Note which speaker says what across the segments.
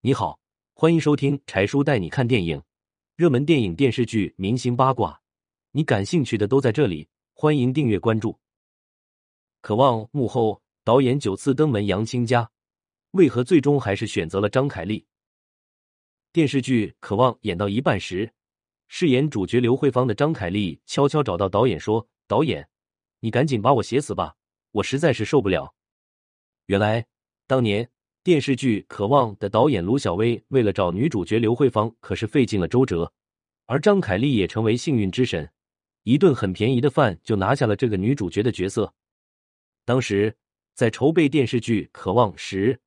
Speaker 1: 你好，欢迎收听柴叔带你看电影，热门电影、电视剧、明星八卦，你感兴趣的都在这里。欢迎订阅关注。渴望幕后导演九次登门杨青家，为何最终还是选择了张凯丽？电视剧《渴望》演到一半时，饰演主角刘慧芳的张凯丽悄悄找到导演说：“导演，你赶紧把我写死吧，我实在是受不了。”原来当年。电视剧《渴望》的导演卢小薇为了找女主角刘慧芳，可是费尽了周折，而张凯丽也成为幸运之神，一顿很便宜的饭就拿下了这个女主角的角色。当时在筹备电视剧《渴望》时，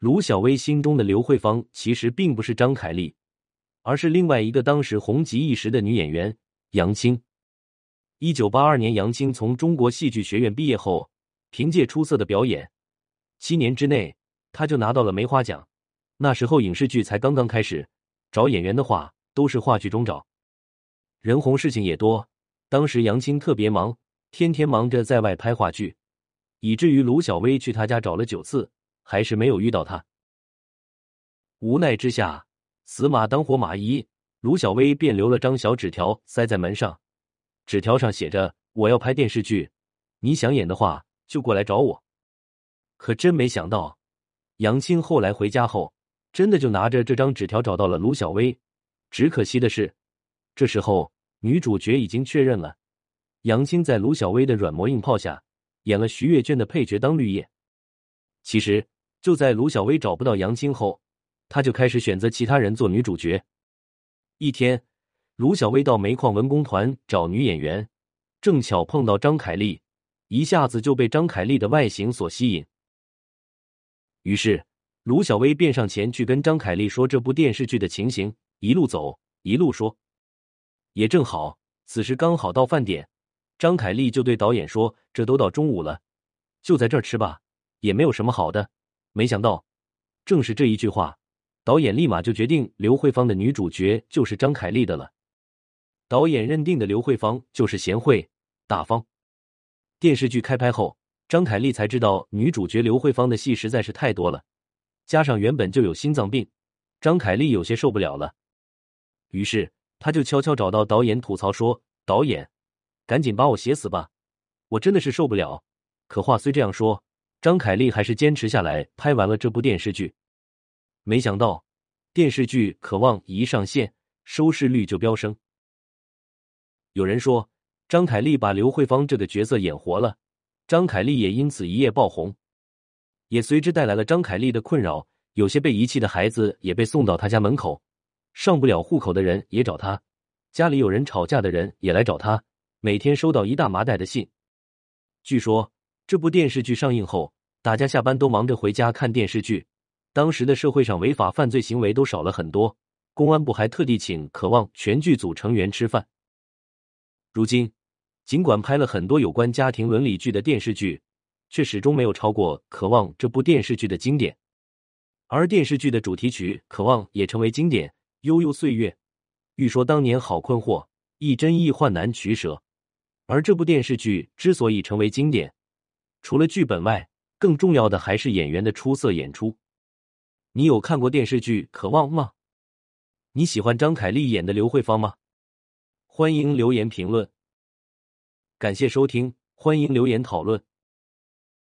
Speaker 1: 卢小薇心中的刘慧芳其实并不是张凯丽，而是另外一个当时红极一时的女演员杨青。一九八二年，杨青从中国戏剧学院毕业后，凭借出色的表演，七年之内。他就拿到了梅花奖。那时候影视剧才刚刚开始，找演员的话都是话剧中找。人红事情也多，当时杨青特别忙，天天忙着在外拍话剧，以至于卢小薇去他家找了九次，还是没有遇到他。无奈之下，死马当活马医，卢小薇便留了张小纸条塞在门上，纸条上写着：“我要拍电视剧，你想演的话就过来找我。”可真没想到。杨青后来回家后，真的就拿着这张纸条找到了卢小薇。只可惜的是，这时候女主角已经确认了。杨青在卢小薇的软磨硬泡下，演了徐月娟的配角当绿叶。其实就在卢小薇找不到杨青后，她就开始选择其他人做女主角。一天，卢小薇到煤矿文工团找女演员，正巧碰到张凯丽，一下子就被张凯丽的外形所吸引。于是，卢小薇便上前去跟张凯丽说这部电视剧的情形，一路走一路说。也正好，此时刚好到饭点，张凯丽就对导演说：“这都到中午了，就在这儿吃吧，也没有什么好的。”没想到，正是这一句话，导演立马就决定刘慧芳的女主角就是张凯丽的了。导演认定的刘慧芳就是贤惠大方。电视剧开拍后。张凯丽才知道，女主角刘慧芳的戏实在是太多了，加上原本就有心脏病，张凯丽有些受不了了。于是，他就悄悄找到导演吐槽说：“导演，赶紧把我写死吧，我真的是受不了。”可话虽这样说，张凯丽还是坚持下来拍完了这部电视剧。没想到，电视剧《渴望》一上线，收视率就飙升。有人说，张凯丽把刘慧芳这个角色演活了。张凯丽也因此一夜爆红，也随之带来了张凯丽的困扰。有些被遗弃的孩子也被送到他家门口，上不了户口的人也找他，家里有人吵架的人也来找他，每天收到一大麻袋的信。据说这部电视剧上映后，大家下班都忙着回家看电视剧，当时的社会上违法犯罪行为都少了很多。公安部还特地请《渴望》全剧组成员吃饭。如今。尽管拍了很多有关家庭伦理剧的电视剧，却始终没有超过《渴望》这部电视剧的经典。而电视剧的主题曲《渴望》也成为经典，《悠悠岁月》。欲说当年好困惑，亦真亦幻难取舍。而这部电视剧之所以成为经典，除了剧本外，更重要的还是演员的出色演出。你有看过电视剧《渴望》吗？你喜欢张凯丽演的刘慧芳吗？欢迎留言评论。感谢收听，欢迎留言讨论。